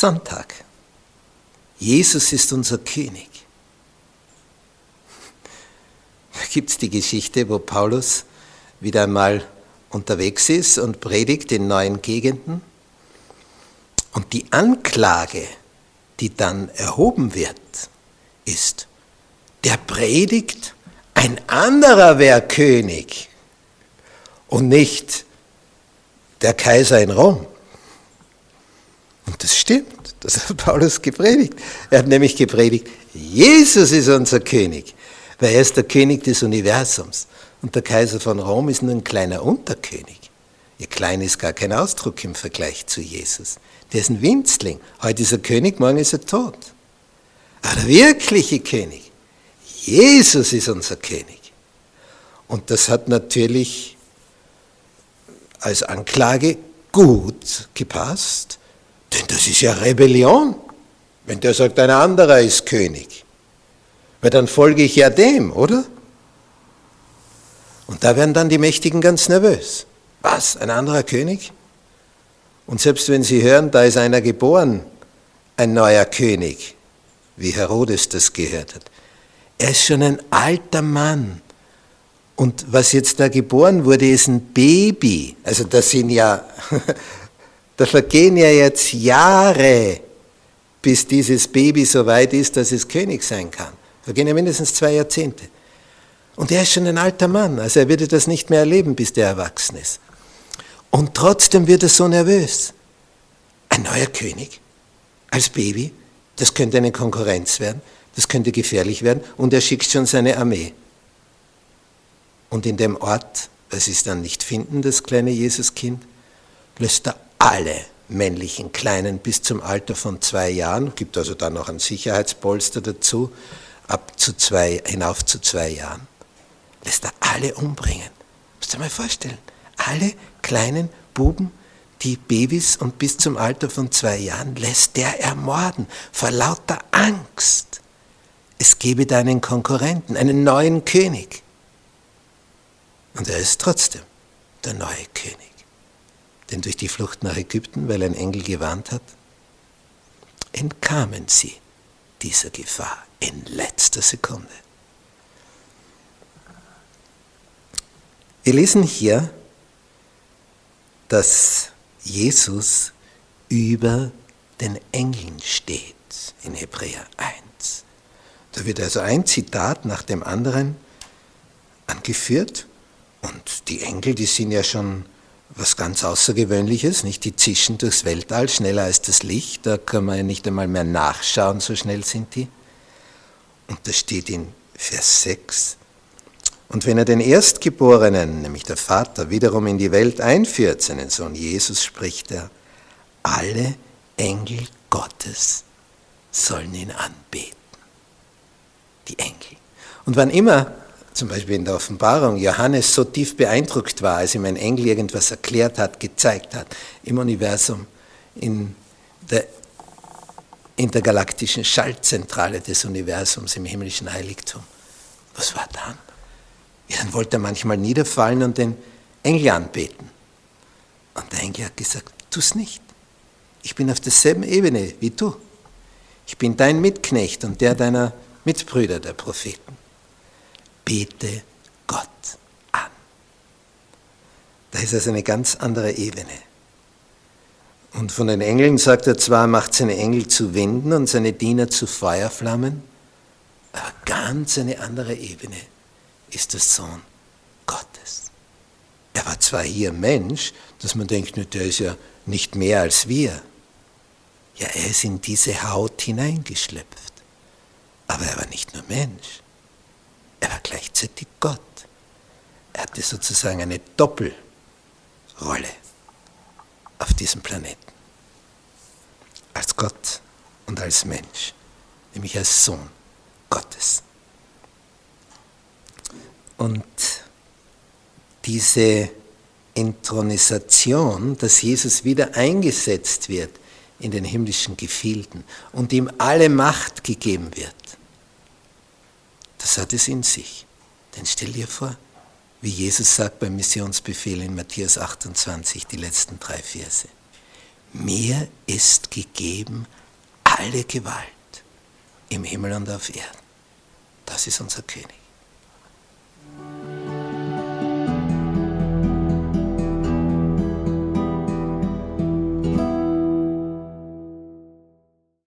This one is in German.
Sonntag. Jesus ist unser König. Da gibt es die Geschichte, wo Paulus wieder einmal unterwegs ist und predigt in neuen Gegenden. Und die Anklage, die dann erhoben wird, ist, der predigt, ein anderer wäre König und nicht der Kaiser in Rom. Das stimmt, das hat Paulus gepredigt. Er hat nämlich gepredigt, Jesus ist unser König, weil er ist der König des Universums. Und der Kaiser von Rom ist nur ein kleiner Unterkönig. Ihr klein ist gar kein Ausdruck im Vergleich zu Jesus. Der ist ein Winzling. Heute ist er König, morgen ist er tot. Aber der wirkliche König, Jesus ist unser König. Und das hat natürlich als Anklage gut gepasst, denn das ist ja Rebellion, wenn der sagt, ein anderer ist König. Weil dann folge ich ja dem, oder? Und da werden dann die Mächtigen ganz nervös. Was? Ein anderer König? Und selbst wenn sie hören, da ist einer geboren, ein neuer König, wie Herodes das gehört hat. Er ist schon ein alter Mann. Und was jetzt da geboren wurde, ist ein Baby. Also das sind ja, da vergehen ja jetzt Jahre, bis dieses Baby so weit ist, dass es König sein kann. Vergehen ja mindestens zwei Jahrzehnte. Und er ist schon ein alter Mann, also er würde das nicht mehr erleben, bis der erwachsen ist. Und trotzdem wird er so nervös. Ein neuer König als Baby, das könnte eine Konkurrenz werden, das könnte gefährlich werden und er schickt schon seine Armee. Und in dem Ort, weil sie es dann nicht finden, das kleine Jesuskind, lässt er alle männlichen Kleinen bis zum Alter von zwei Jahren, gibt also dann noch ein Sicherheitspolster dazu, ab zu zwei, hinauf zu zwei Jahren, lässt er alle umbringen. Musst du dir mal vorstellen, alle kleinen Buben, die Babys und bis zum Alter von zwei Jahren lässt der ermorden, vor lauter Angst. Es gebe da einen Konkurrenten, einen neuen König. Und er ist trotzdem der neue König. Denn durch die Flucht nach Ägypten, weil ein Engel gewarnt hat, entkamen sie dieser Gefahr in letzter Sekunde. Wir lesen hier dass Jesus über den Engeln steht in Hebräer 1. Da wird also ein Zitat nach dem anderen angeführt und die Engel, die sind ja schon was ganz Außergewöhnliches, nicht? Die zischen durchs Weltall schneller als das Licht, da kann man ja nicht einmal mehr nachschauen, so schnell sind die. Und das steht in Vers 6, und wenn er den Erstgeborenen, nämlich der Vater, wiederum in die Welt einführt, seinen Sohn Jesus, spricht er, alle Engel Gottes sollen ihn anbeten. Die Engel. Und wann immer, zum Beispiel in der Offenbarung, Johannes so tief beeindruckt war, als ihm ein Engel irgendwas erklärt hat, gezeigt hat, im Universum, in der intergalaktischen Schaltzentrale des Universums, im himmlischen Heiligtum, was war dann? Ja, dann wollte er manchmal niederfallen und den Engel anbeten. Und der Engel hat gesagt, tu es nicht. Ich bin auf derselben Ebene wie du. Ich bin dein Mitknecht und der deiner Mitbrüder, der Propheten. Bete Gott an. Da ist also eine ganz andere Ebene. Und von den Engeln sagt er zwar, macht seine Engel zu Winden und seine Diener zu Feuerflammen, aber ganz eine andere Ebene ist der Sohn Gottes. Er war zwar hier Mensch, dass man denkt, der ist ja nicht mehr als wir. Ja, er ist in diese Haut hineingeschlüpft. Aber er war nicht nur Mensch, er war gleichzeitig Gott. Er hatte sozusagen eine Doppelrolle auf diesem Planeten. Als Gott und als Mensch, nämlich als Sohn Gottes. Und diese Intronisation, dass Jesus wieder eingesetzt wird in den himmlischen Gefilden und ihm alle Macht gegeben wird, das hat es in sich. Denn stell dir vor, wie Jesus sagt beim Missionsbefehl in Matthäus 28, die letzten drei Verse. mir ist gegeben alle Gewalt im Himmel und auf Erden. Das ist unser König.